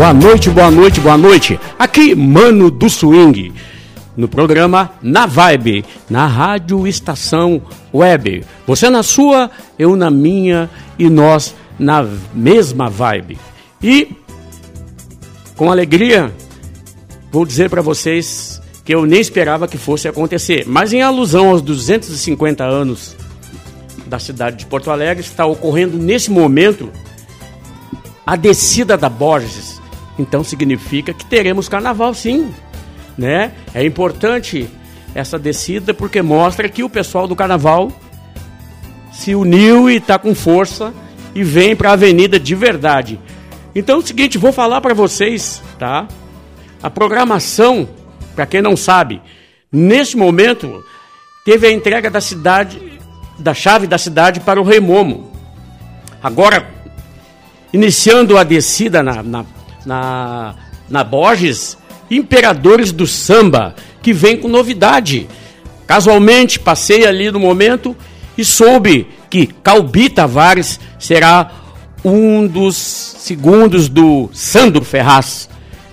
Boa noite, boa noite, boa noite. Aqui, Mano do Swing, no programa Na Vibe, na Rádio Estação Web. Você na sua, eu na minha e nós na mesma vibe. E, com alegria, vou dizer para vocês que eu nem esperava que fosse acontecer, mas em alusão aos 250 anos da cidade de Porto Alegre, está ocorrendo nesse momento a descida da Borges então significa que teremos carnaval sim, né? É importante essa descida porque mostra que o pessoal do carnaval se uniu e está com força e vem para a avenida de verdade. Então é o seguinte, vou falar para vocês, tá? A programação, para quem não sabe, neste momento teve a entrega da cidade, da chave da cidade para o Rei Momo. Agora, iniciando a descida na, na na, na Borges, Imperadores do Samba, que vem com novidade. Casualmente, passei ali no momento e soube que Calbi Tavares será um dos segundos do Sandro Ferraz.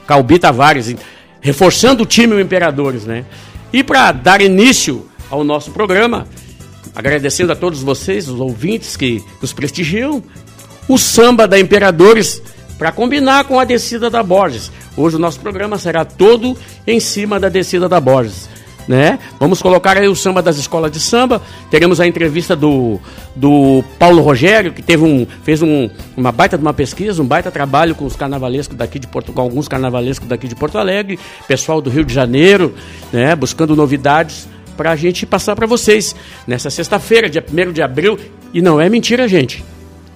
Calbi Tavares, reforçando o time o Imperadores, né? E para dar início ao nosso programa, agradecendo a todos vocês, os ouvintes que nos prestigiam, o samba da Imperadores para combinar com a descida da Borges. Hoje o nosso programa será todo em cima da descida da Borges. Né? Vamos colocar aí o samba das escolas de samba. Teremos a entrevista do, do Paulo Rogério, que teve um, fez um, uma baita de uma pesquisa, um baita trabalho com os carnavalescos daqui de Porto, com alguns carnavalescos daqui de Porto Alegre, pessoal do Rio de Janeiro, né? buscando novidades para a gente passar para vocês nessa sexta-feira, dia 1 de abril. E não é mentira, gente.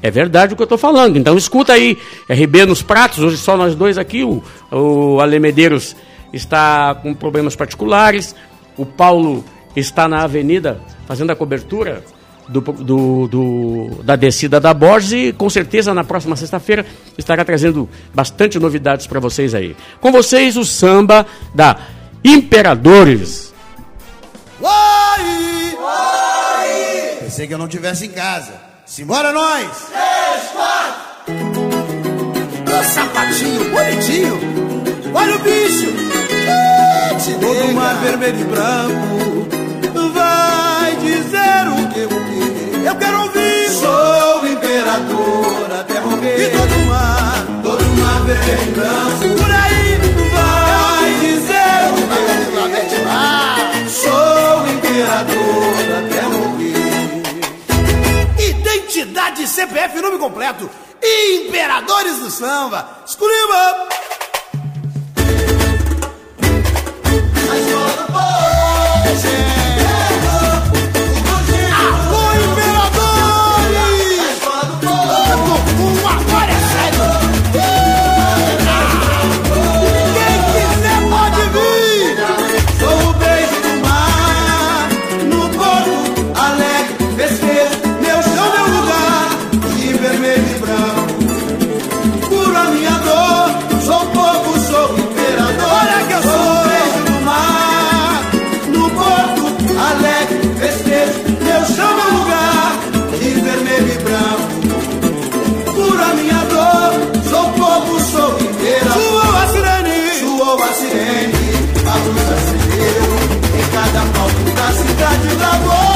É verdade o que eu estou falando. Então escuta aí, RB nos pratos, hoje só nós dois aqui, o, o Ale Medeiros está com problemas particulares, o Paulo está na avenida fazendo a cobertura do, do, do, da descida da Borges e com certeza na próxima sexta-feira estará trazendo bastante novidades para vocês aí. Com vocês o samba da Imperadores. Uai! Uai! Pensei que eu não estivesse em casa. Simbora nós! Três, quatro! O sapatinho bonitinho! Olha o bicho! Todo mar vermelho e branco vai dizer o que, o que eu quero ouvir! Sou imperador até morrer! E todo mar, todo mar vermelho e branco por aí vai dizer o que, o que Sou imperador até morrer! Identidade CPF nome completo. Imperadores do Samba. Escolhiba! A escola do povo. saudade do amor.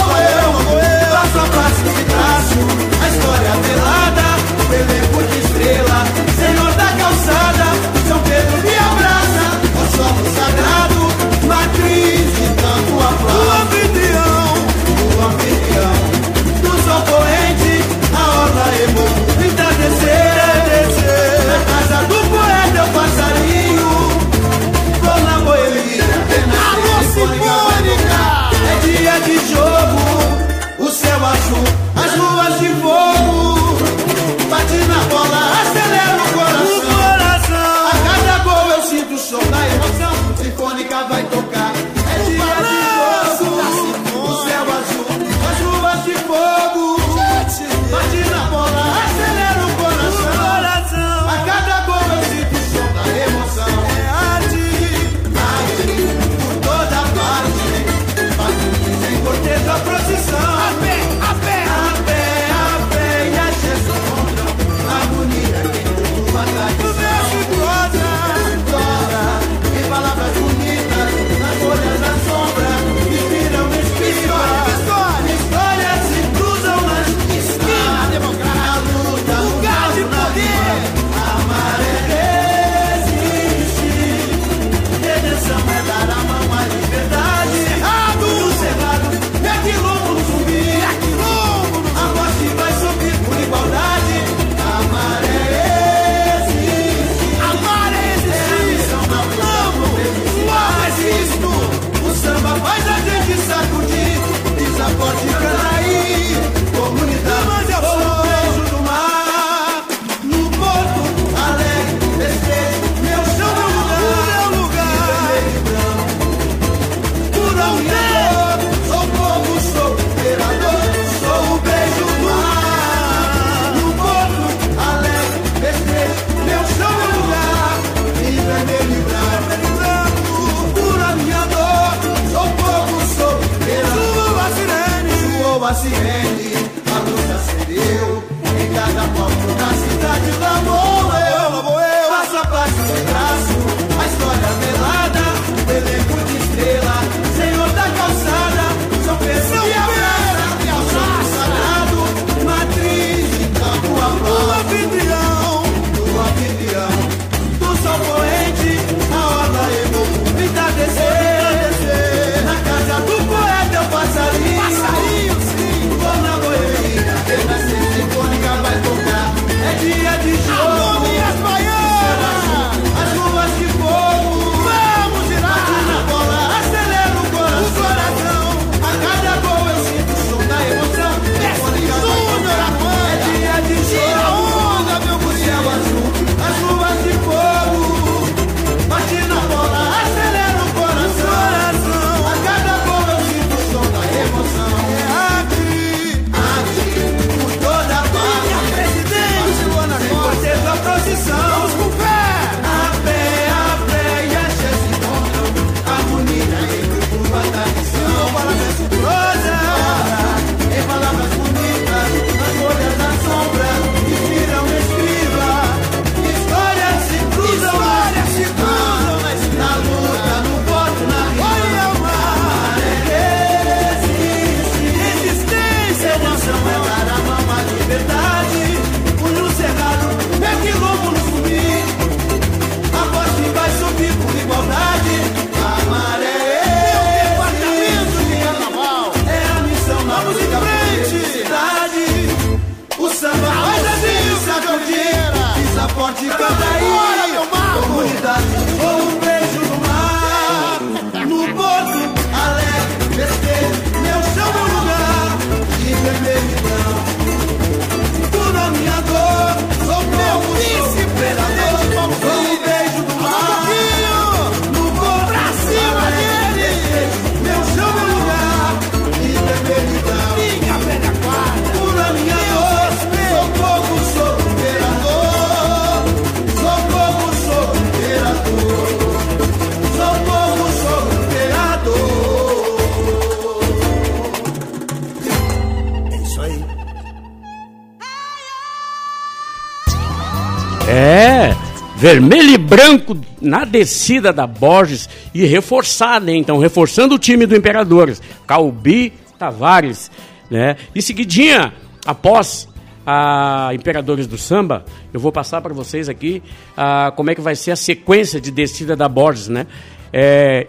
Vermelho e branco na descida da Borges e reforçada, hein? Então, reforçando o time do Imperadores. Calbi Tavares, né? E seguidinha, após a Imperadores do Samba, eu vou passar para vocês aqui ah, como é que vai ser a sequência de descida da Borges, né? É,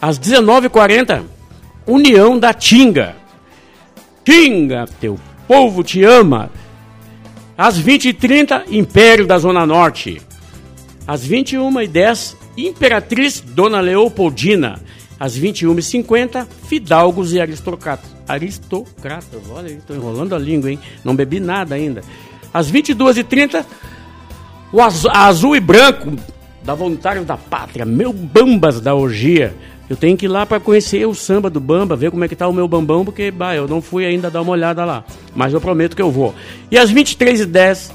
às 19h40, União da Tinga. Tinga, teu povo te ama. Às 20h30, Império da Zona Norte. Às 21h10, Imperatriz Dona Leopoldina. Às 21h50, Fidalgos e Aristocratas. Aristocratas, olha, estou enrolando a língua, hein? Não bebi nada ainda. Às 22h30, o azul, azul e branco da Voluntários da Pátria, meu Bambas da Orgia. Eu tenho que ir lá para conhecer o samba do Bamba, ver como é que tá o meu bambão, porque bah, eu não fui ainda dar uma olhada lá. Mas eu prometo que eu vou. E às 23h10,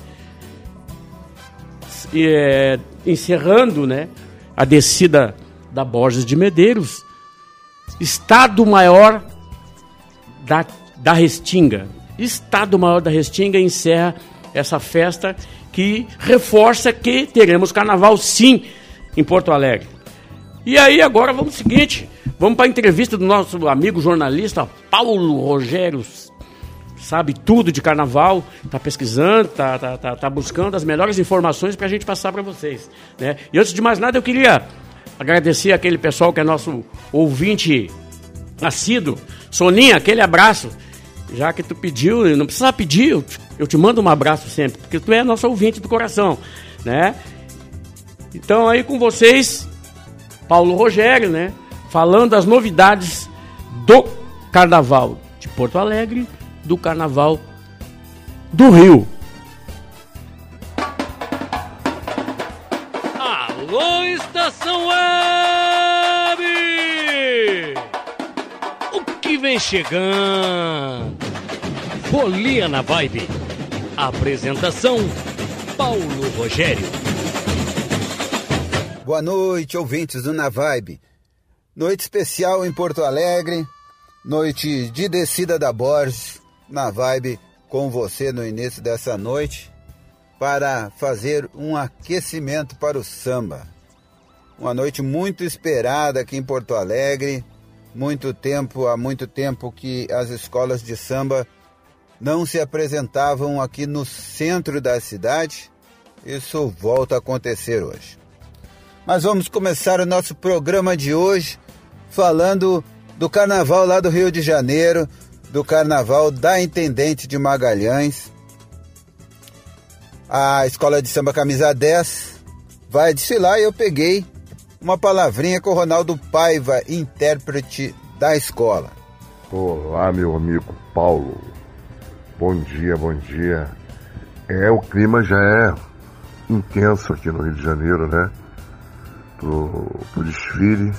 é, encerrando né, a descida da Borges de Medeiros, Estado Maior da, da Restinga. Estado Maior da Restinga encerra essa festa que reforça que teremos carnaval sim em Porto Alegre. E aí agora vamos seguinte, vamos para a entrevista do nosso amigo jornalista Paulo Rogério, sabe tudo de carnaval, está pesquisando, está tá, tá, tá buscando as melhores informações para a gente passar para vocês. Né? E antes de mais nada eu queria agradecer aquele pessoal que é nosso ouvinte assíduo. Soninha, aquele abraço. Já que tu pediu, não precisa pedir, eu te, eu te mando um abraço sempre, porque tu é nosso ouvinte do coração, né? Então aí com vocês, Paulo Rogério, né? Falando das novidades do Carnaval de Porto Alegre, do Carnaval do Rio. Alô, Estação Web! O que vem chegando? Folia na Vibe. Apresentação: Paulo Rogério. Boa noite, ouvintes do Na Vibe. Noite especial em Porto Alegre, noite de descida da Borges, na vibe com você no início dessa noite para fazer um aquecimento para o samba. Uma noite muito esperada aqui em Porto Alegre. Muito tempo, há muito tempo que as escolas de samba não se apresentavam aqui no centro da cidade. Isso volta a acontecer hoje. Mas vamos começar o nosso programa de hoje falando do carnaval lá do Rio de Janeiro, do carnaval da Intendente de Magalhães. A escola de samba Camisa 10 vai desfilar e eu peguei uma palavrinha com o Ronaldo Paiva, intérprete da escola. Olá, meu amigo Paulo. Bom dia, bom dia. É, o clima já é intenso aqui no Rio de Janeiro, né? Pro, pro desfile,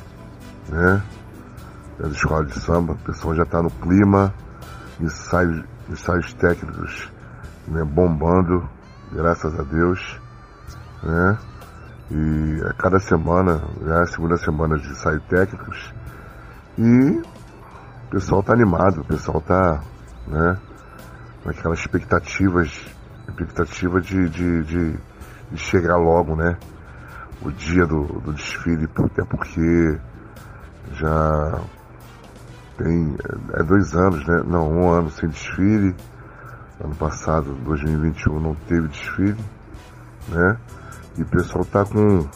né? Das escolas de samba, o pessoal já está no clima, ensaios, ensaios técnicos né, bombando, graças a Deus, né? E a cada semana, já é a segunda semana de ensaios técnicos, e o pessoal está animado, o pessoal está, né? Com aquelas expectativas, expectativa de, de, de, de chegar logo, né? O dia do, do desfile, até porque já tem é dois anos, né? Não, um ano sem desfile. Ano passado, 2021, não teve desfile, né? E o pessoal tá com,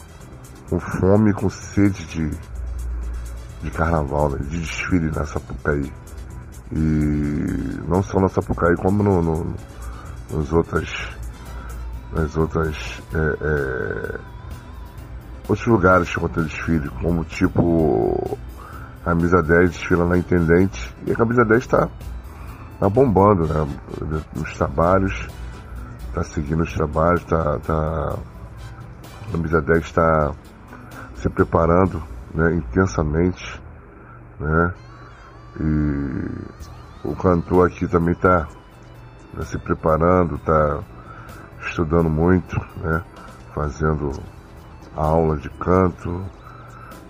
com fome, com sede de, de carnaval, né? de desfile na Sapucaí. E não só na Sapucaí, como no, no, nos outras, nas outras, é, é, outros lugares que ter desfile, como tipo camisa 10 desfila na Intendente e a camisa 10 está tá bombando né, nos trabalhos, está seguindo os trabalhos, tá, tá, a camisa 10 está se preparando né, intensamente, né? E o cantor aqui também está tá se preparando, está estudando muito, né? Fazendo aula de canto,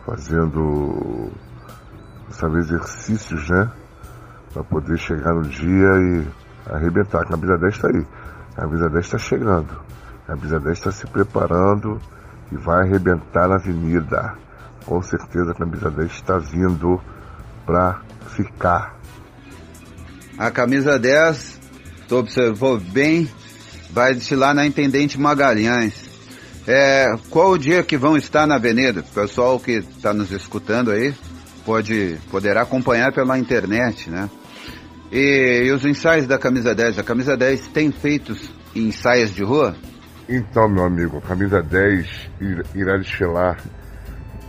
fazendo sabe, exercícios, né? Para poder chegar no dia e arrebentar. A camisa 10 está aí. A camisa 10 está chegando. A camisa 10 está se preparando e vai arrebentar na avenida. Com certeza a camisa 10 está vindo para ficar. A camisa 10, tu observou bem, vai desfilar na Intendente Magalhães. É, qual o dia que vão estar na avenida? Pessoal que está nos escutando aí, pode, poderá acompanhar pela internet, né? E, e, os ensaios da Camisa 10? A Camisa 10 tem feito ensaios de rua? Então, meu amigo, a Camisa 10 irá desfilar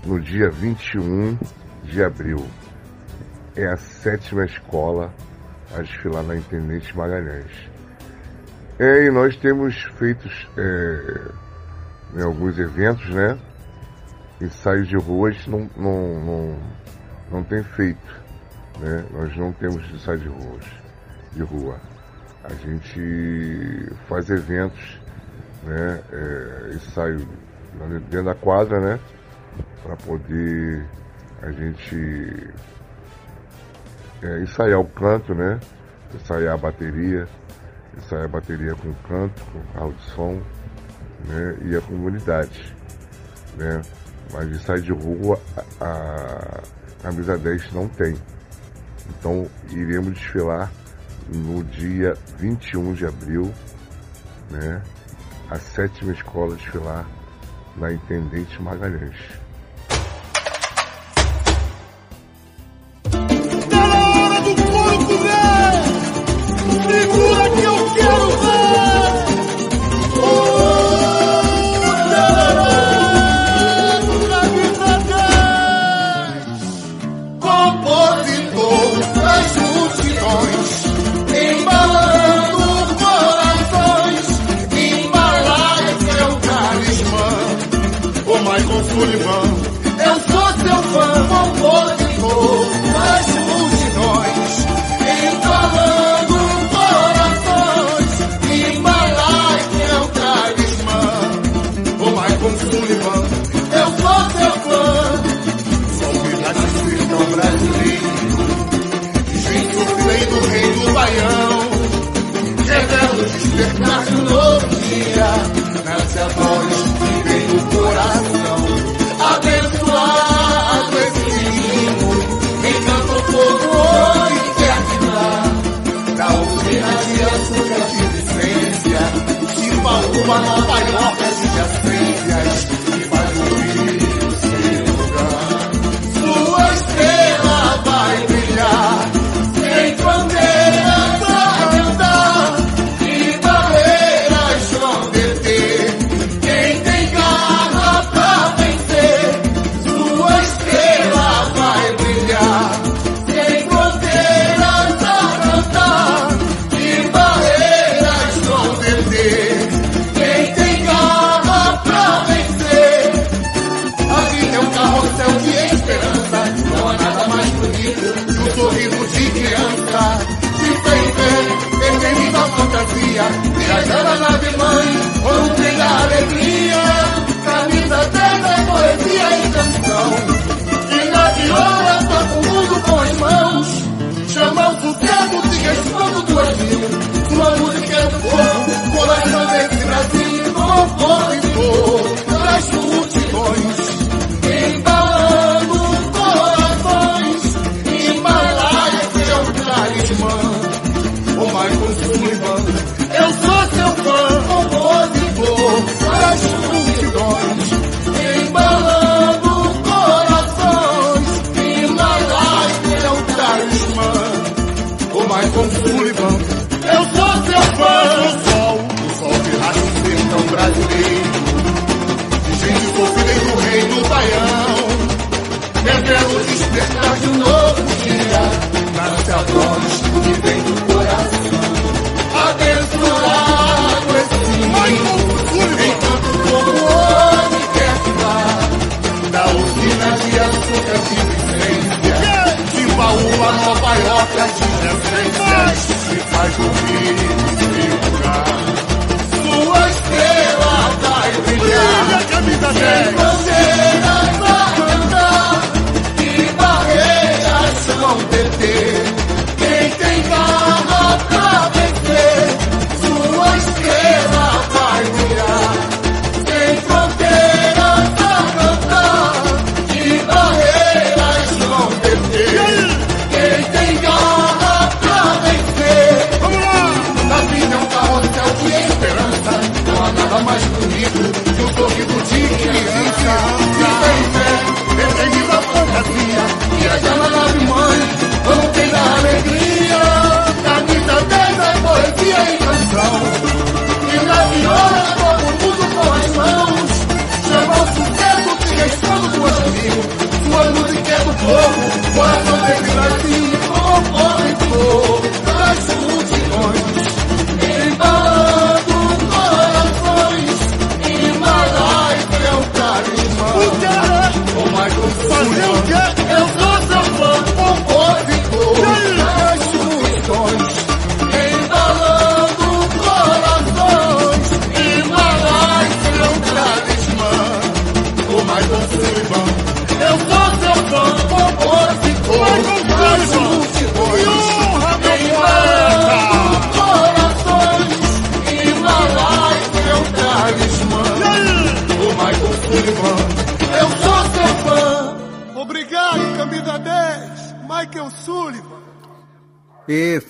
no dia 21 de abril. É a sétima escola a desfilar na Intendente Magalhães. É, e nós temos feito é, alguns eventos, né? Ensaios de ruas não, não, não não tem feito. Né? Nós não temos ensaio de ruas, de rua. A gente faz eventos, né? É, ensaio dentro da quadra, né? Para poder a gente é, ensaiar o canto, né? Ensaiar a bateria, ensaiar a bateria com canto, com carro de som, né? E a comunidade, né? Mas ensaio de rua, a, camisa 10 não tem. Então iremos desfilar no dia 21 de abril, né? A sétima escola desfilar na Intendente Magalhães.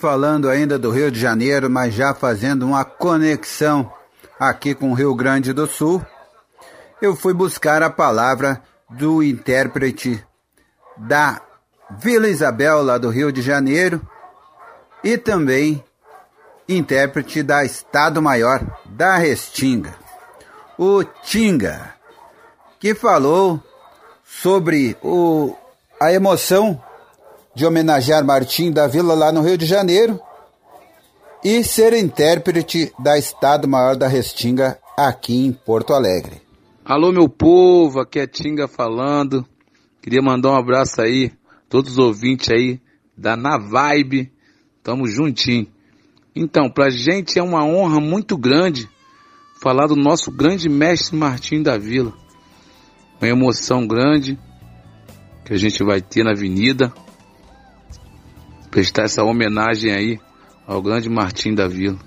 Falando ainda do Rio de Janeiro, mas já fazendo uma conexão aqui com o Rio Grande do Sul, eu fui buscar a palavra do intérprete da Vila Isabel, lá do Rio de Janeiro, e também intérprete da Estado Maior da Restinga, o Tinga, que falou sobre o, a emoção de homenagear Martim da Vila lá no Rio de Janeiro e ser intérprete da Estado Maior da Restinga aqui em Porto Alegre. Alô, meu povo, aqui é Tinga falando. Queria mandar um abraço aí, todos os ouvintes aí da Na Vibe. Tamo juntinho. Então, pra gente é uma honra muito grande falar do nosso grande mestre Martim da Vila. Uma emoção grande que a gente vai ter na avenida. Prestar essa homenagem aí ao grande Martim da Vila.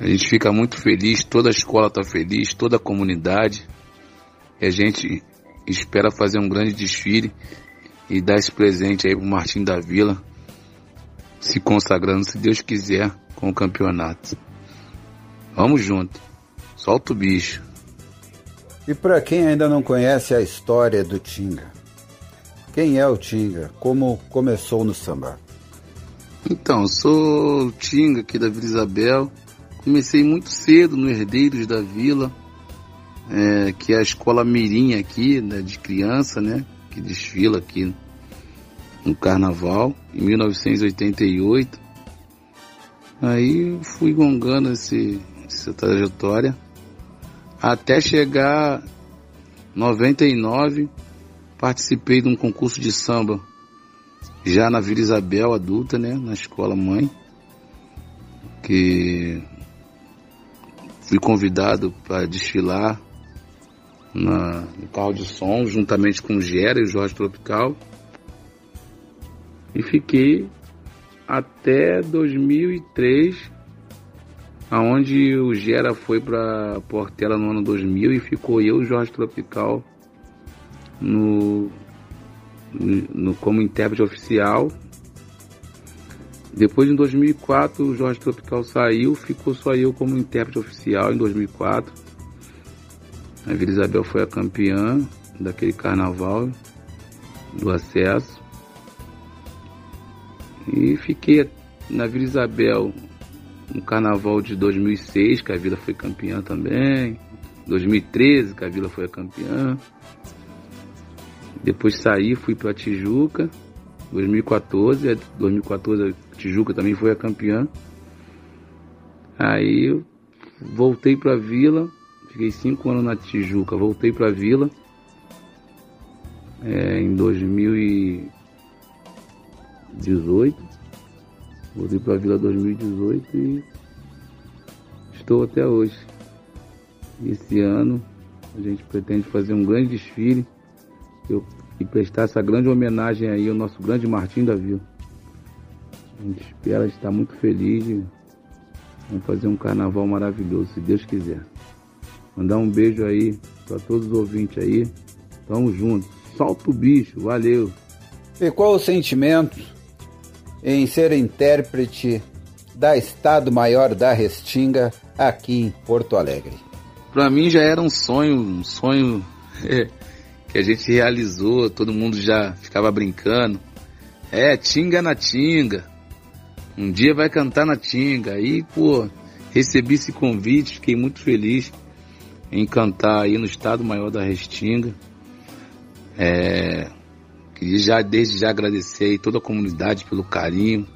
A gente fica muito feliz, toda a escola está feliz, toda a comunidade. E a gente espera fazer um grande desfile e dar esse presente aí pro Martim da Vila, se consagrando, se Deus quiser, com o campeonato. Vamos junto. Solta o bicho. E para quem ainda não conhece a história do Tinga, quem é o Tinga? Como começou no samba? Então, sou o Tinga aqui da Vila Isabel. Comecei muito cedo no Herdeiros da Vila, é, que é a escola mirim aqui, né, de criança, né? Que desfila aqui no carnaval, em 1988. Aí fui gongando esse, essa trajetória até chegar 99, participei de um concurso de samba já na Vila Isabel adulta, né, na escola mãe, que fui convidado para desfilar na, no carro de som, juntamente com o Gera e o Jorge Tropical. E fiquei até 2003, aonde o Gera foi para Portela no ano 2000 e ficou eu e o Jorge Tropical no, no, como intérprete oficial. Depois, em 2004, o Jorge Tropical saiu, ficou só eu como intérprete oficial em 2004. A Vila Isabel foi a campeã daquele carnaval do acesso. E fiquei na Vila Isabel no carnaval de 2006, que a Vila foi campeã também. 2013, que a Vila foi a campeã. Depois saí, fui para Tijuca. 2014, 2014 a Tijuca também foi a campeã. Aí voltei para a Vila, fiquei cinco anos na Tijuca, voltei para a Vila é, em 2018. Voltei para a Vila 2018 e estou até hoje. Esse ano a gente pretende fazer um grande desfile eu, e prestar essa grande homenagem aí ao nosso grande Martim da Vila. A gente espera estar muito feliz e vamos fazer um carnaval maravilhoso, se Deus quiser. Mandar um beijo aí para todos os ouvintes aí. Tamo junto. Solta o bicho, valeu. E qual o sentimento em ser intérprete da Estado Maior da Restinga aqui em Porto Alegre? Para mim já era um sonho, um sonho é, que a gente realizou, todo mundo já ficava brincando. É, Tinga na Tinga. Um dia vai cantar na Tinga. Aí, pô, recebi esse convite, fiquei muito feliz em cantar aí no Estado Maior da Restinga. É, queria já, desde já agradecer toda a comunidade pelo carinho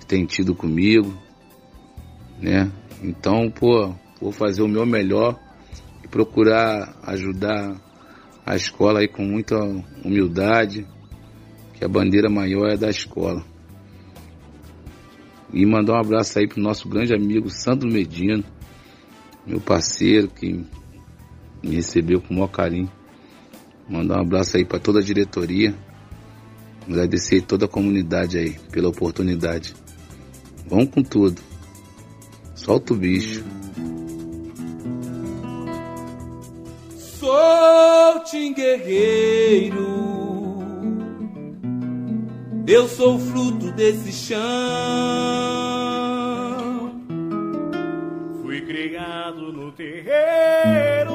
que tem tido comigo, né? Então, pô, vou fazer o meu melhor e procurar ajudar a escola aí com muita humildade, que a bandeira maior é da escola. E mandar um abraço aí pro nosso grande amigo Sandro Medina, meu parceiro que me recebeu com o maior carinho. Mandar um abraço aí para toda a diretoria. Agradecer toda a comunidade aí pela oportunidade. Vamos com tudo. Solta o bicho. Sou guerreiro. Eu sou fruto desse chão. Fui criado no terreiro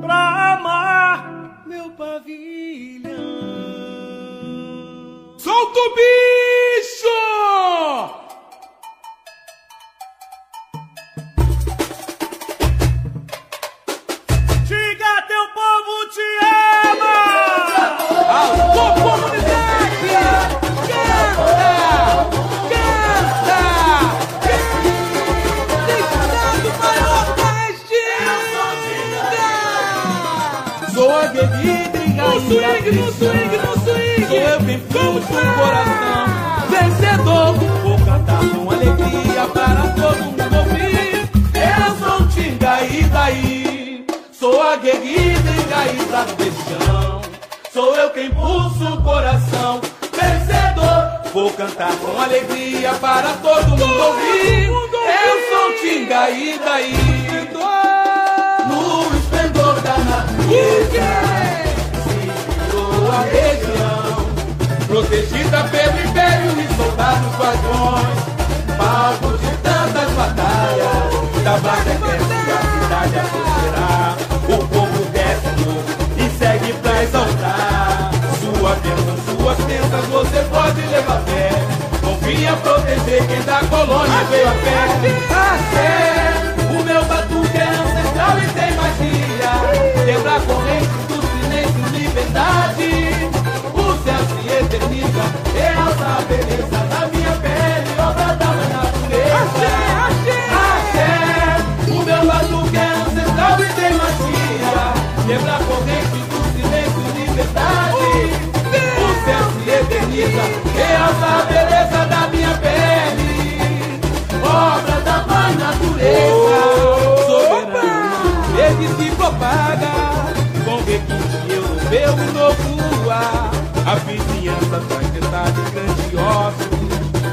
pra amar meu pavilhão. Solta o bicho! Swing, no swing, no swing! Sou eu quem puxo o coração. Vencedor. Vou cantar com alegria para todo mundo ouvir. Eu sou Tinga e daí? Sou a guerrida engaída desse chão Sou eu quem pulso o coração. Vencedor. Vou cantar com alegria para todo mundo ouvir. Eu sou Tinga e daí? No esplendor da natureza região, protegida pelo império e soldados vagões. palco de tantas batalhas, da quer que a cidade a prosperar, o povo desce e segue pra exaltar, sua bênção, suas bênçãos você pode levar fé, confia proteger quem da colônia veio a pé, a fé, o meu batuque é ancestral e tem magia, Quebra a corrente do liberdade. O céu se eterniza, realça a beleza da minha pele, obra da natureza. Axé, axé, o meu batuque é ancestral e tem magia. Quebra a corrente do silêncio, liberdade. O céu se eterniza, realça a beleza da minha pele. Obra da mãe natureza. Soberana, ele se propaga. E novo ar. A vizinhança traz detalhes grandiosos.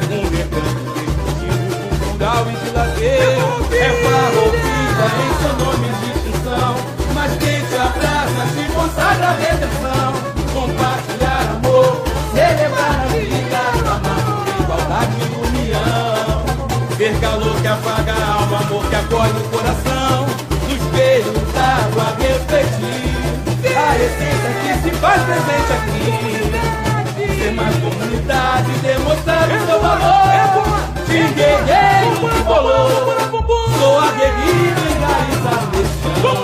Um recanto definitivo, cultural e de lazer. É farroupilha em seu nome de distinção. Mas quem te abraça se consagra a redenção. Compartilhar amor, celebrar a vida, amar igualdade e união. Ver calor que apaga a alma, amor que acolhe o coração. Faz presente aqui. Ser mais comunidade, demonstrar o seu valor. De guerreiro bolou. Sou aguerrido enraizado nesse chão.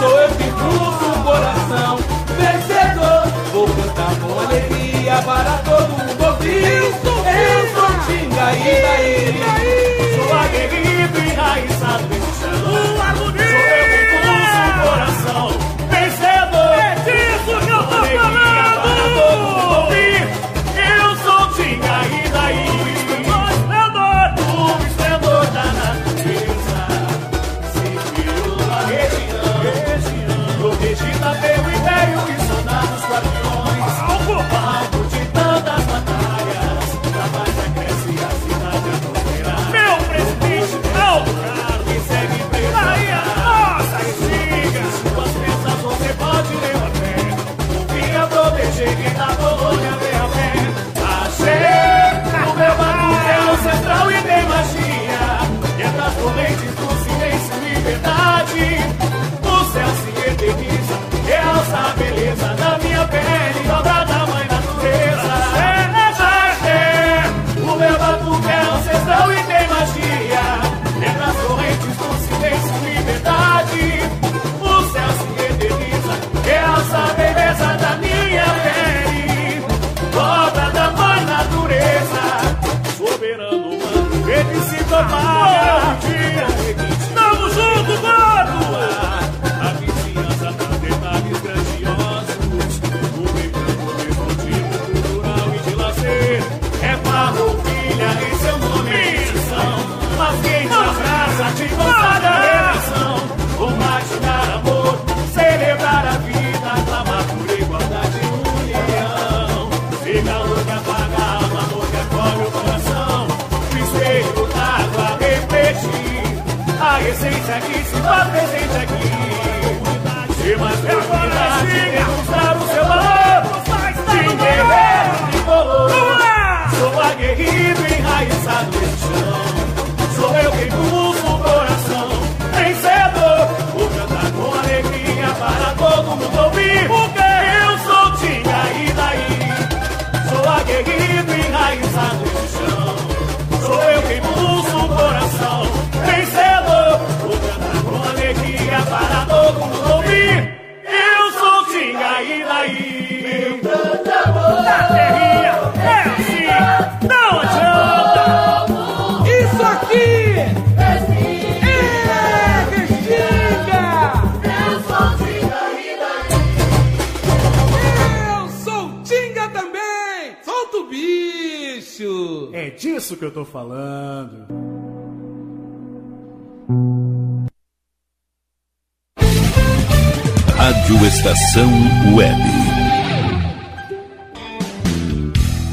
Sou eu que pulso o coração. Vencedor, vou cantar com alegria para todo mundo ouvir. Eu sou Tinga e daí. Sou aguerrido enraizado nesse chão. Sou eu que pulso o coração. Protegida pelo império e soldados guardiões. Alvo a beleza da minha pele, obra da mãe natureza. Axé, o meu batuque é ancestral e tem magia. Quebra as correntes do silêncio e liberdade. O céu se eterniza, realça a beleza da minha pele. Obra da mãe natureza, soberano humano, ele se propaga. Ser mais comunidade, demonstrar o seu valor. De guerreiro que colou. Sou aguerrido enraizado nesse chão. Sou eu quem pulso o coração. Vencedor, vou cantar com alegria para todo mundo ouvir. Porque eu sou Tinga e daí. Sou aguerrido enraizado nesse chão. Sou eu quem pulso o coração. Eu sou Tinga e daí. Meu grande amor. Na terrinha é assim, não adianta. Isso aqui é Restinga. Eu sou Tinga e daí. Eu sou Tinga também! Solta o bicho! É disso que eu tô falando. Estação Web.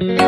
Música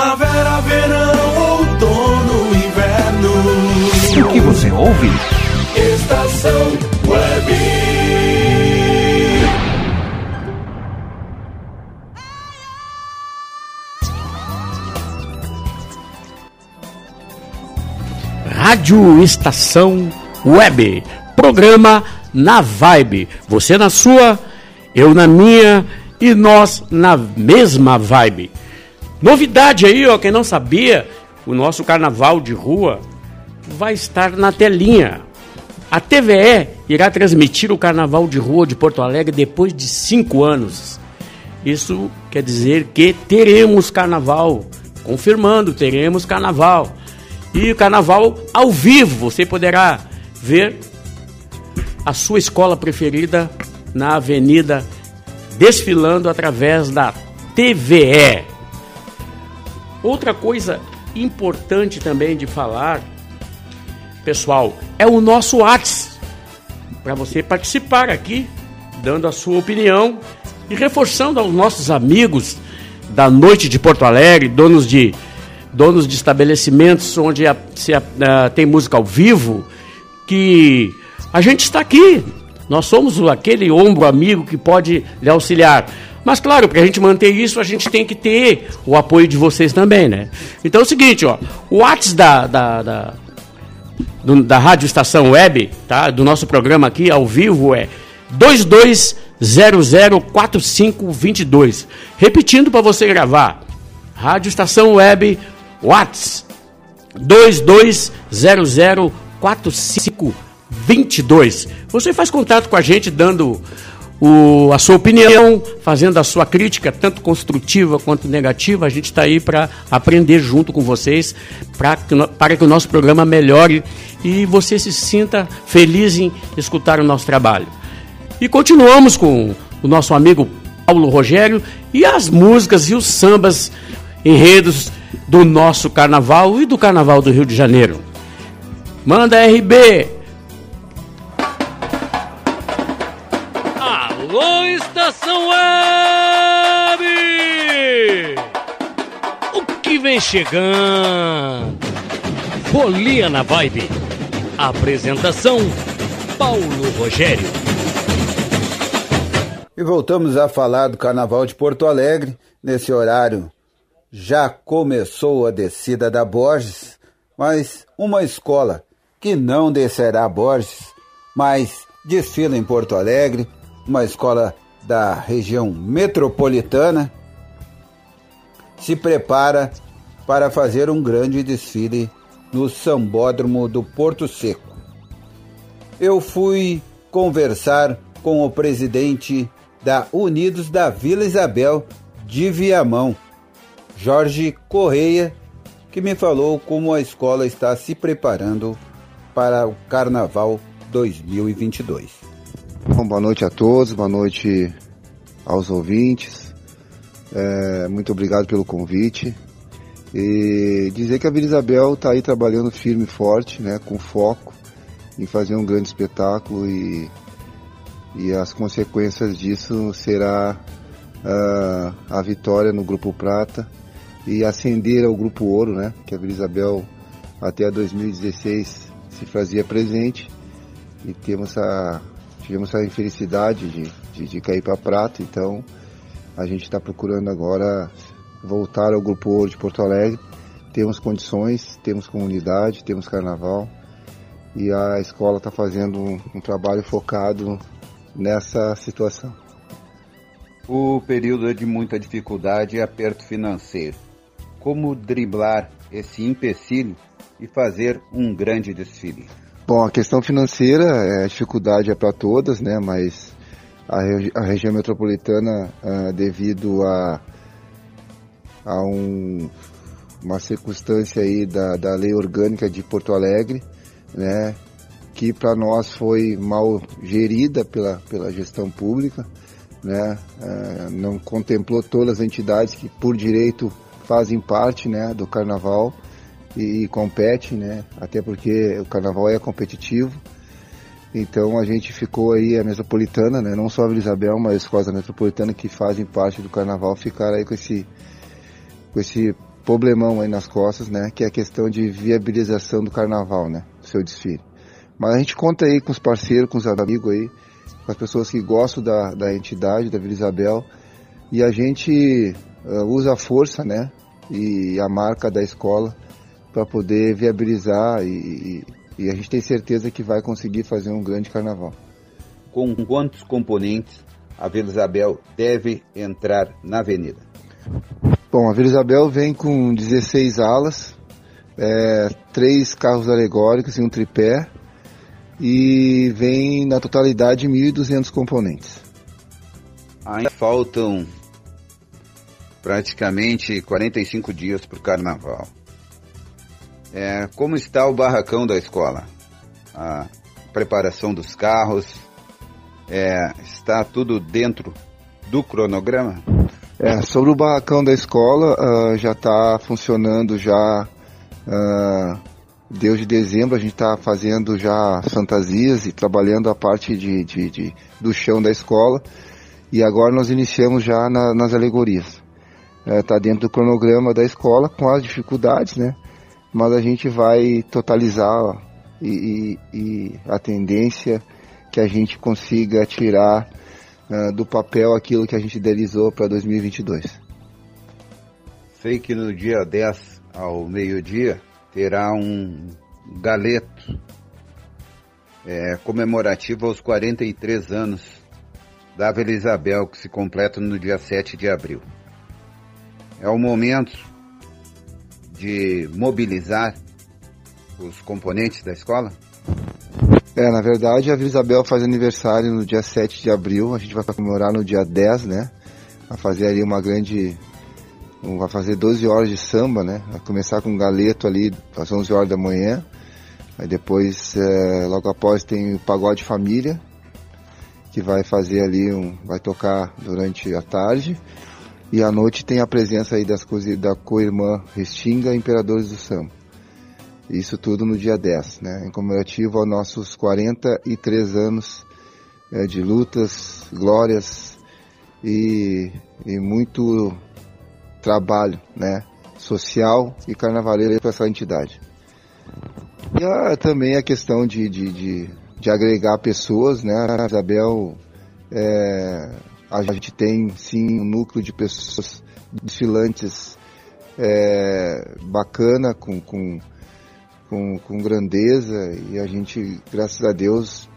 Primavera, verão, outono, inverno. O que você ouve? Estação Web. Rádio Estação Web. Programa na Vibe. Você na sua, eu na minha e nós na mesma vibe. Novidade aí, ó, quem não sabia, o nosso carnaval de rua vai estar na telinha. A TVE irá transmitir o carnaval de rua de Porto Alegre depois de cinco anos. Isso quer dizer que teremos carnaval. Confirmando, teremos carnaval. E o carnaval ao vivo, você poderá ver a sua escola preferida na avenida desfilando através da TVE. Outra coisa importante também de falar, pessoal, é o nosso WhatsApp. Para você participar aqui, dando a sua opinião e reforçando aos nossos amigos da noite de Porto Alegre, donos de donos de estabelecimentos onde a, se a, tem música ao vivo, que a gente está aqui. Nós somos aquele ombro amigo que pode lhe auxiliar. Mas claro, para a gente manter isso, a gente tem que ter o apoio de vocês também, né? Então é o seguinte, ó, o WhatsApp da, da, da, da Rádio Estação Web, tá? Do nosso programa aqui ao vivo é 22004522. Repetindo para você gravar. Rádio Estação Web WhatsApp 22004522. 22. Você faz contato com a gente dando o, a sua opinião, fazendo a sua crítica, tanto construtiva quanto negativa. A gente está aí para aprender junto com vocês, pra, para que o nosso programa melhore e você se sinta feliz em escutar o nosso trabalho. E continuamos com o nosso amigo Paulo Rogério e as músicas e os sambas enredos do nosso carnaval e do carnaval do Rio de Janeiro. Manda RB! Vem chegando? Folia na Vibe. Apresentação: Paulo Rogério. E voltamos a falar do Carnaval de Porto Alegre. Nesse horário já começou a descida da Borges, mas uma escola que não descerá Borges, mas desfila em Porto Alegre, uma escola da região metropolitana, se prepara para fazer um grande desfile no Sambódromo do Porto Seco. Eu fui conversar com o presidente da Unidos da Vila Isabel de Viamão, Jorge Correia, que me falou como a escola está se preparando para o Carnaval 2022. Bom, boa noite a todos, boa noite aos ouvintes. É, muito obrigado pelo convite. E dizer que a Vila Isabel está aí trabalhando firme e forte, né, com foco em fazer um grande espetáculo e e as consequências disso será uh, a vitória no grupo prata e ascender ao grupo ouro, né? Que a Vila Isabel até 2016 se fazia presente e temos a tivemos a infelicidade de, de, de cair para prata, então a gente está procurando agora voltar ao grupo ouro de Porto Alegre. Temos condições, temos comunidade, temos carnaval e a escola está fazendo um, um trabalho focado nessa situação. O período é de muita dificuldade e aperto financeiro. Como driblar esse empecilho e fazer um grande desfile? Bom, a questão financeira, é, a dificuldade é para todas, né? Mas a, a região metropolitana, uh, devido a, a um, uma circunstância aí da, da lei orgânica de Porto Alegre, né? que para nós foi mal gerida pela, pela gestão pública, né? É, não contemplou todas as entidades que por direito fazem parte né, do carnaval e, e competem, né? até porque o carnaval é competitivo. Então a gente ficou aí, a metropolitana, né? não só a Vila Isabel, mas as escolas metropolitana que fazem parte do carnaval ficaram aí com esse, com esse problemão aí nas costas, né? que é a questão de viabilização do carnaval, né? seu desfile. Mas a gente conta aí com os parceiros, com os amigos aí, com as pessoas que gostam da, da entidade, da Vila Isabel. E a gente uh, usa a força, né? E a marca da escola para poder viabilizar e, e, e a gente tem certeza que vai conseguir fazer um grande carnaval. Com quantos componentes a Vila Isabel deve entrar na avenida? Bom, a Vila Isabel vem com 16 alas, é, três carros alegóricos e um tripé, e vem na totalidade 1.200 componentes. Ainda faltam praticamente 45 dias para o carnaval. É, como está o barracão da escola? A preparação dos carros? É, está tudo dentro do cronograma? É, sobre o barracão da escola, uh, já está funcionando já uh, Deus de dezembro a gente está fazendo já fantasias e trabalhando a parte de, de, de, do chão da escola e agora nós iniciamos já na, nas alegorias. Está é, dentro do cronograma da escola com as dificuldades, né? Mas a gente vai totalizar e, e, e a tendência que a gente consiga tirar uh, do papel aquilo que a gente idealizou para 2022. Sei que no dia 10 ao meio-dia terá um galeto é, comemorativo aos 43 anos da Vila Isabel, que se completa no dia 7 de abril. É o momento de mobilizar os componentes da escola? É, na verdade a Vila Isabel faz aniversário no dia 7 de abril, a gente vai comemorar no dia 10, né? Vai fazer ali uma grande. Vai fazer 12 horas de samba, né? Vai começar com um galeto ali às 11 horas da manhã. Aí depois, é, logo após, tem o Pagode Família, que vai fazer ali um. vai tocar durante a tarde. E à noite tem a presença aí das da co-irmã Restinga, Imperadores do Samba. Isso tudo no dia 10, né? Em comemorativo aos nossos 43 anos é, de lutas, glórias e, e muito trabalho, né? Social e carnavaleiro para essa entidade. E a, também a questão de, de, de, de, agregar pessoas, né? A Isabel é, a gente tem sim um núcleo de pessoas desfilantes é, bacana, com, com, com, com, grandeza, e a gente, graças a Deus,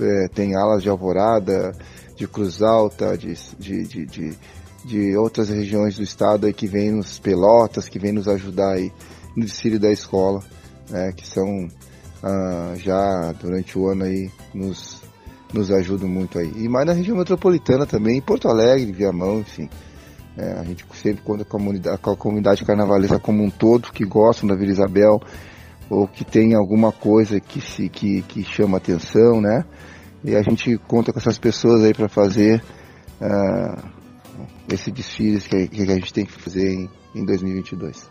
é, tem alas de alvorada, de Cruz Alta, de, de, de, de, de outras regiões do estado aí que vem nos pelotas, que vem nos ajudar aí no desfile da escola, né, que são ah, já durante o ano aí nos nos ajudam muito aí. E mais na região metropolitana também, em Porto Alegre, Viamão, enfim. É, a gente sempre conta com a comunidade, com a comunidade carnavalesca como um todo, que gostam da Vila Isabel, ou que tem alguma coisa que, se, que, que chama atenção, né? E a gente conta com essas pessoas aí para fazer uh, esse desfile que, que, a gente tem que fazer em, em 2022.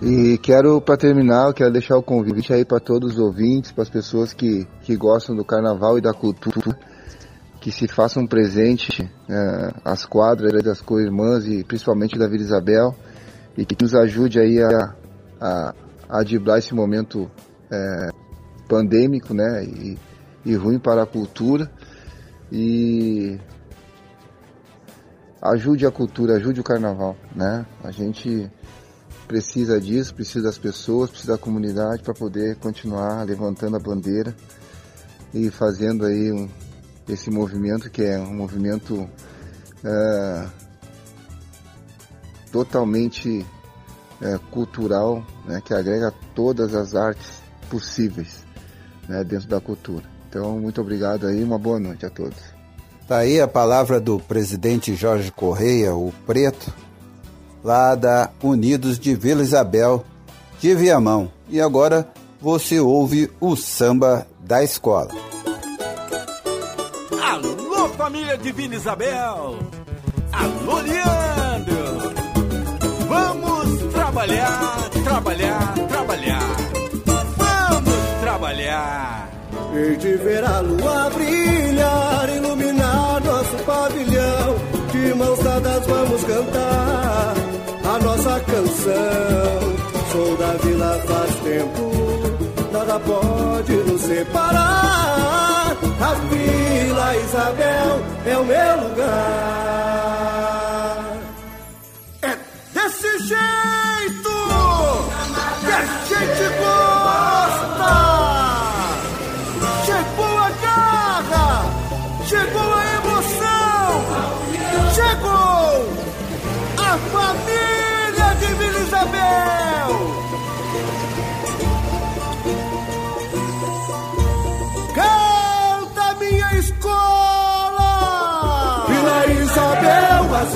E quero, para terminar, quero deixar o convite aí para todos os ouvintes, para as pessoas que, que gostam do carnaval e da cultura, que se façam presente é, às quadras das co-irmãs e principalmente da Vila Isabel, e que nos ajude aí a, a, a driblar esse momento é, pandêmico, né, e, e ruim para a cultura. E ajude a cultura, ajude o carnaval, né? A gente precisa disso, precisa das pessoas, precisa da comunidade para poder continuar levantando a bandeira e fazendo aí um, esse movimento que é um movimento é, totalmente é, cultural, né, que agrega todas as artes possíveis né, dentro da cultura. Então, muito obrigado aí, uma boa noite a todos. Tá aí a palavra do presidente Jorge Correia, o Preto, lá da Unidos de Vila Isabel de Viamão. E agora você ouve o samba da escola. Alô, família de Vila Isabel! Alô, Leandro! Trabalhar, trabalhar, trabalhar! Vamos trabalhar! E de ver a lua brilhar, iluminar nosso pavilhão, de mãos dadas vamos cantar a nossa canção. Sou da vila faz tempo, nada pode nos separar. A Vila Isabel é o meu lugar. É desse jeito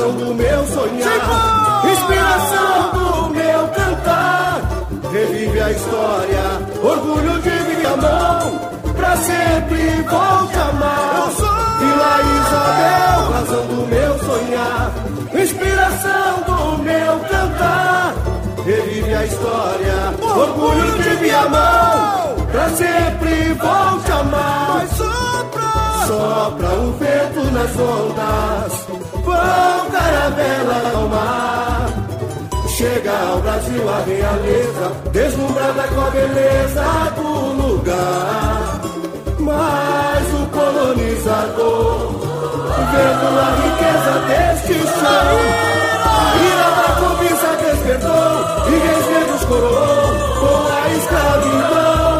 Razão do meu sonhar. Inspiração do meu cantar. Revive a história, orgulho de minha mão. Pra sempre vou te amar. Vila Isabel, razão do meu sonhar. Inspiração do meu cantar. Revive a história, orgulho de minha mão. Pra sempre vou te amar. Sopra o vento nas ondas, Realeza, deslumbrada com a beleza do lugar. Mas o colonizador, vendo a riqueza deste chão, a ira da cobiça despertou e reis negros coroou com a escravidão.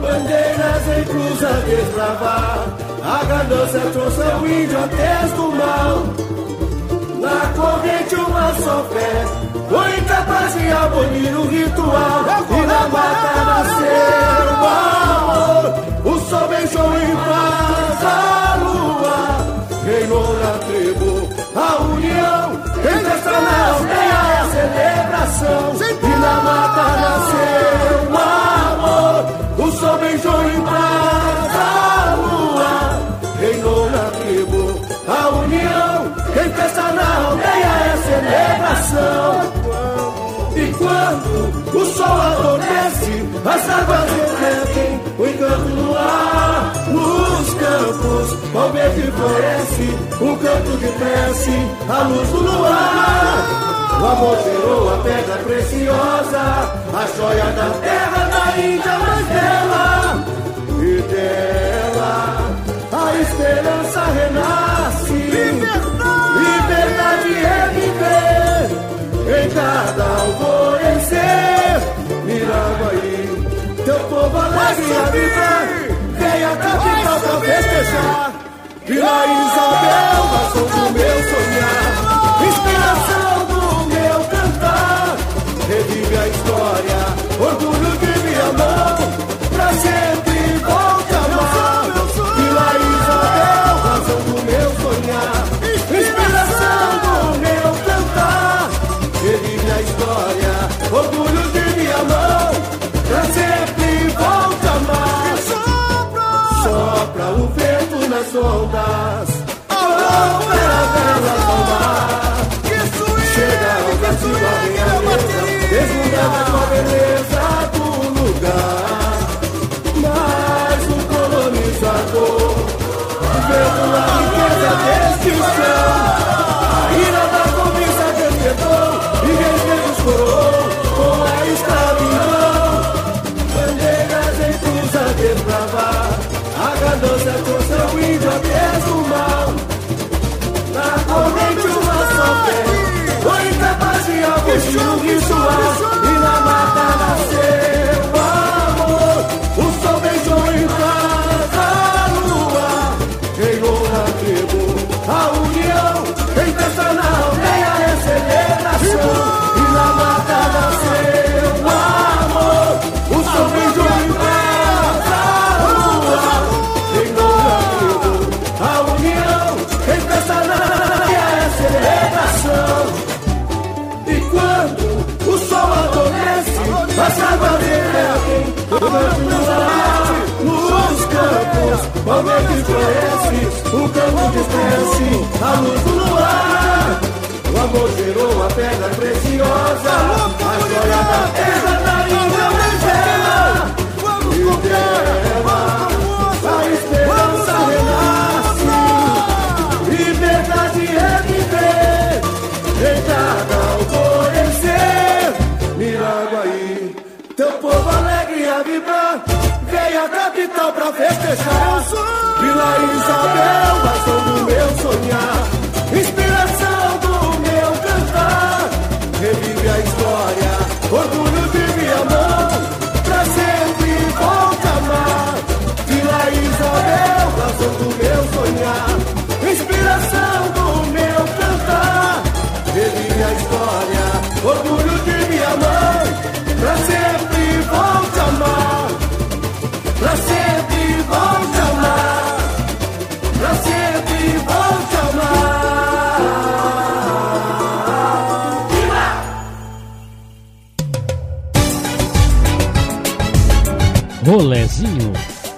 Bandeiras em cruz a desbravar, a ganância trouxe ao índio a do mal. Na corrente uma só fé. Foi incapaz de abolir o ritual E na mata nasceu o amor. O sol beijou em paz a lua Reinou na tribo a união. Quem festa na aldeia é celebração E na mata nasceu o amor. O sol beijou em paz a lua festa na aldeia é celebração E quando o sol adormece As águas refletem o encanto do ar Nos campos, ao verde floresce Um canto de prece, a luz do luar o amor gerou a pedra preciosa, a joia da terra da Índia mais bela. E dela a esperança renasce. Povo alegre a viver. Vem a capital pra festejar. Vila Isabel, razão do meu sonhar. De abolir o ritual E na mata nasceu campos, o vento floresce, o campo descresce, a luz do luar. O amor gerou a pedra preciosa, a joia da terra a capital pra festejar. Vila Isabel, razão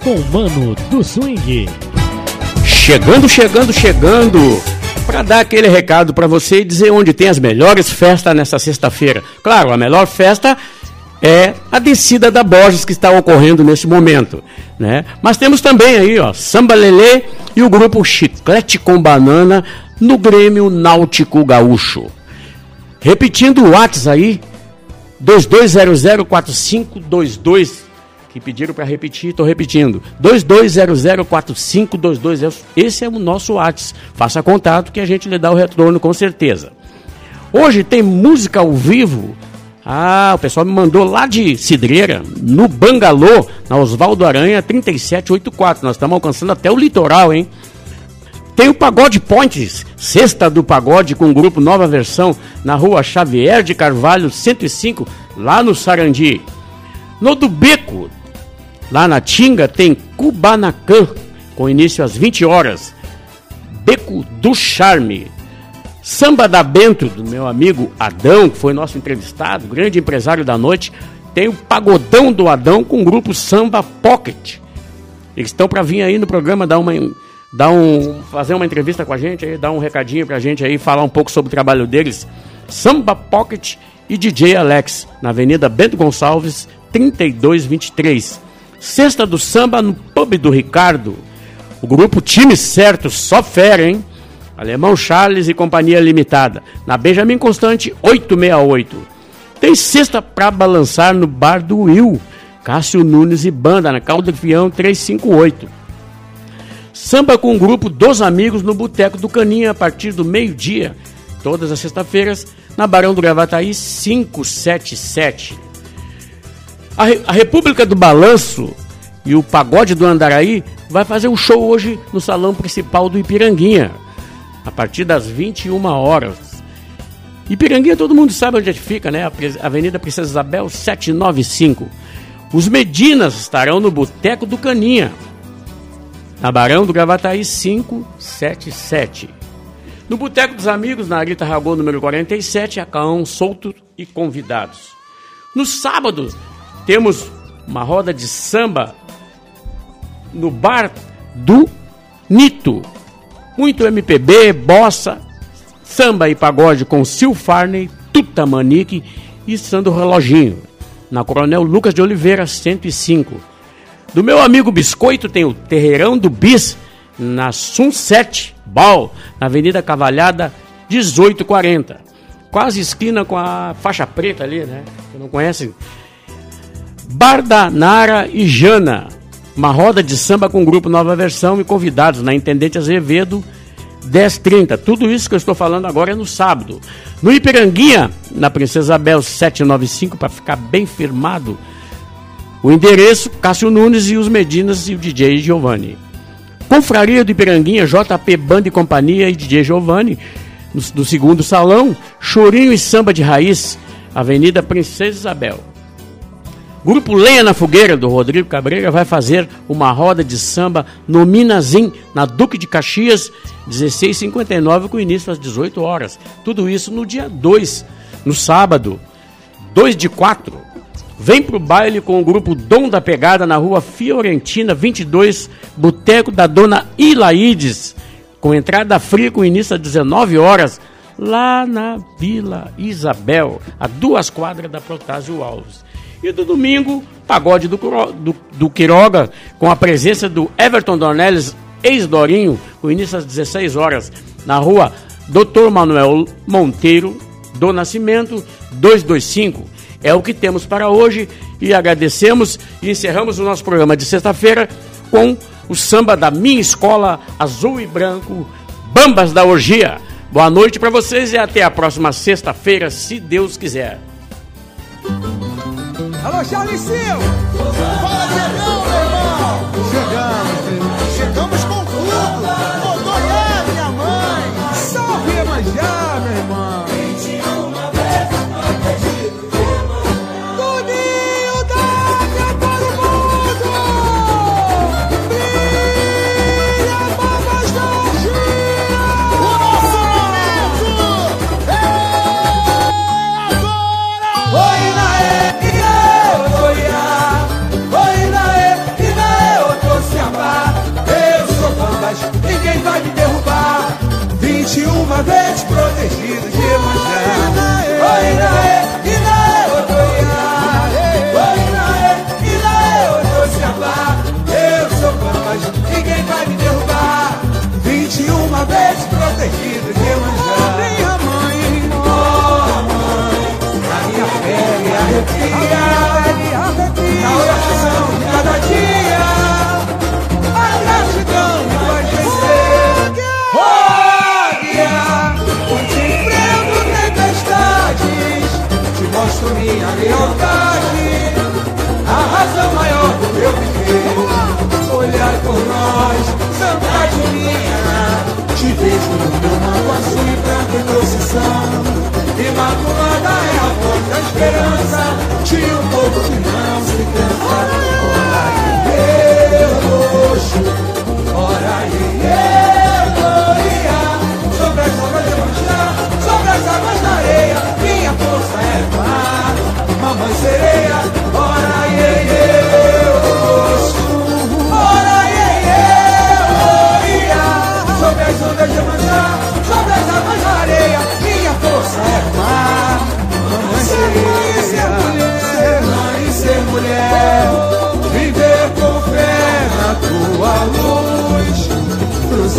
com o Mano do Swing. Chegando, chegando, chegando. Para dar aquele recado para você e dizer onde tem as melhores festas nessa sexta-feira. Claro, a melhor festa é a descida da Borges que está ocorrendo nesse momento, né? Mas temos também aí, ó, Samba Lelê e o grupo Chiclete com Banana no Grêmio Náutico Gaúcho. Repetindo o WhatsApp aí, 22004522 que pediram para repetir, estou repetindo. 22004522. Esse é o nosso WhatsApp. Faça contato que a gente lhe dá o retorno com certeza. Hoje tem música ao vivo. Ah, o pessoal me mandou lá de Cidreira, no Bangalô, na Oswaldo Aranha 3784. Nós estamos alcançando até o litoral, hein? Tem o Pagode Pontes, Sexta do Pagode com o grupo Nova Versão na rua Xavier de Carvalho 105, lá no Sarandi. No do Beco, lá na Tinga, tem Kubanacan, com início às 20 horas. Beco do Charme. Samba da Bento, do meu amigo Adão, que foi nosso entrevistado, grande empresário da noite. Tem o Pagodão do Adão com o grupo Samba Pocket. Eles estão para vir aí no programa dar uma dar um, fazer uma entrevista com a gente, aí, dar um recadinho pra gente aí, falar um pouco sobre o trabalho deles. Samba Pocket e DJ Alex, na Avenida Bento Gonçalves, 3223. Sexta do samba no pub do Ricardo. O grupo Time Certo, só fera, hein? Alemão Charles e Companhia Limitada, na Benjamin Constante 868. Tem sexta pra balançar no bar do Will, Cássio Nunes e Banda, na Calda Fião 358. Samba com o grupo dos amigos no Boteco do Caninha a partir do meio-dia, todas as sextas-feiras, na Barão do Gravataí 577. A, Re a República do Balanço e o Pagode do Andaraí vai fazer um show hoje no salão principal do Ipiranguinha, a partir das 21 horas. Ipiranguinha todo mundo sabe onde é fica, né? Avenida Princesa Isabel 795. Os Medinas estarão no Boteco do Caninha, na Barão do Gravataí 577. No Boteco dos Amigos, na Arita Ragô, número 47, Acaão Solto e convidados. No sábado, temos uma roda de samba no Bar do Nito. Muito MPB, bossa, samba e pagode com Sil Farney, Tuta Manique e Sandro Reloginho. Na Coronel Lucas de Oliveira, 105. Do meu amigo Biscoito tem o Terreirão do Bis, na Sunset Ball, na Avenida Cavalhada 1840. Quase esquina com a faixa preta ali, né? Você não conhece? Bar da Nara e Jana. Uma roda de samba com grupo Nova Versão e convidados na Intendente Azevedo 1030. Tudo isso que eu estou falando agora é no sábado. No Ipiranguinha, na Princesa Isabel 795, para ficar bem firmado, o endereço, Cássio Nunes e os Medinas e o DJ Giovanni. Confraria do Ipiranguinha, JP Band e Companhia e DJ Giovanni. No, no segundo salão, Chorinho e Samba de Raiz, Avenida Princesa Isabel. Grupo Lenha na Fogueira, do Rodrigo Cabreira, vai fazer uma roda de samba no Minazim, na Duque de Caxias, 1659, com início às 18 horas. Tudo isso no dia 2, no sábado, 2 de 4. Vem pro baile com o grupo Dom da Pegada na rua Fiorentina 22, Boteco da Dona Ilaides, com entrada fria com início às 19 horas, lá na Vila Isabel, a duas quadras da Protásio Alves. E do domingo, pagode do, do, do Quiroga, com a presença do Everton Dornelles, ex-Dorinho, com início às 16 horas, na rua Dr. Manuel Monteiro, do Nascimento, 225. É o que temos para hoje e agradecemos e encerramos o nosso programa de sexta-feira com o samba da minha escola azul e branco, Bambas da Orgia. Boa noite para vocês e até a próxima sexta-feira, se Deus quiser. Alô, Charlicinho! Fala, chegamos, meu irmão! Chegamos, uma coração. Imaculada é a voz da esperança de um povo que não se cansa. Ora e roxo, ora e glória. Sobre as águas de manchar, sobre as águas da areia, minha força é clara. Mamãe sereia.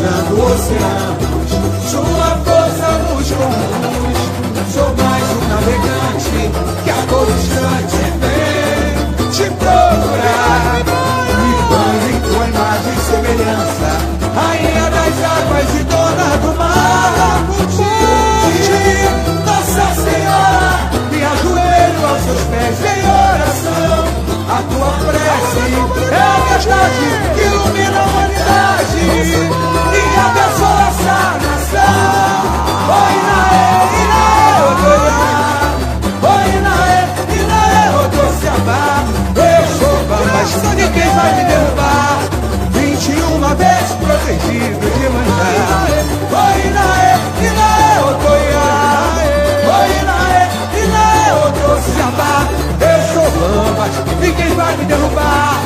encontrando oceanos. Sou força dos comuns, sou mais um navegante que a todo instante vem te procurar. Me banho em tua imagem e semelhança, rainha das águas e dona do mar. Contigo, Nossa Senhora, me ajoelho aos seus pés em oração. A tua prece é a verdade que ilumina a humanidade. Coração de quem vai me derrubar. 21 vezes protegido de manjar. Oi, Inaê, Inaê, Otoiá Oi, Inaê, Inaê, Otoiá Eu sou lambas e quem vai me derrubar.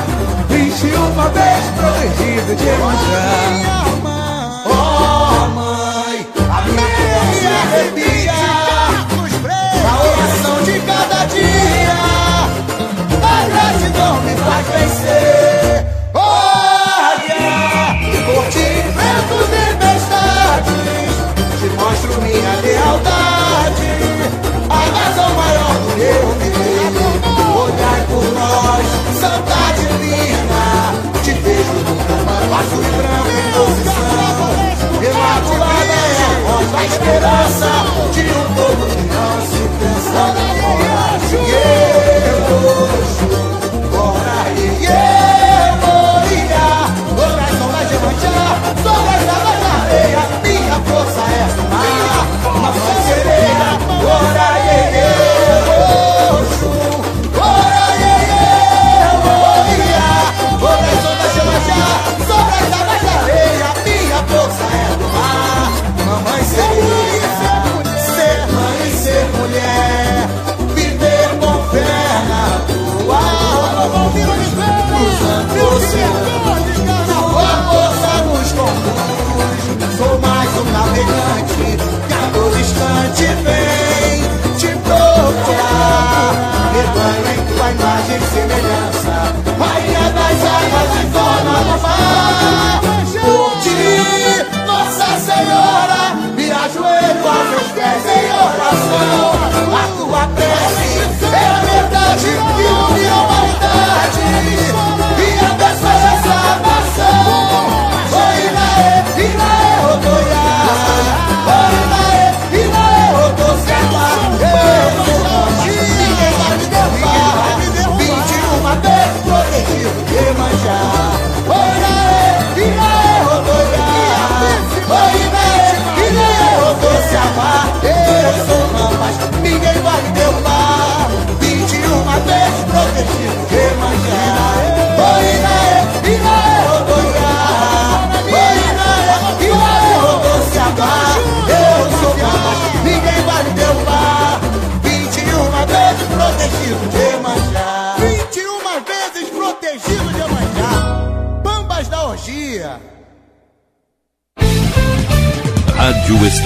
21 vezes protegido de mandar E branco e posição, e Imaculada é a voz da esperança De um povo que não se cansa da coragem E hoje, coragem E morirá Outras as ondas de manchar Sobre da areia Minha força é a Uma sereia, coragem ser mãe e ser mulher, viver com fé na tua alma, cruzando o oceano, tua força nos conduz, sou mais um navegante, que a todo instante vem te procurar, rebanho em tua imagem e semelhança, rainha das águas e dona do mar, em oração, a tua prece é a verdade e une a humanidade,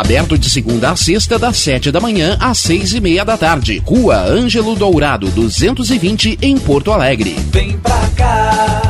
Aberto de segunda a sexta, das 7 da manhã às 6 e meia da tarde. Rua Ângelo Dourado, 220, em Porto Alegre. Vem pra cá.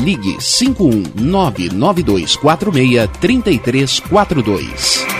ligue 51992463342.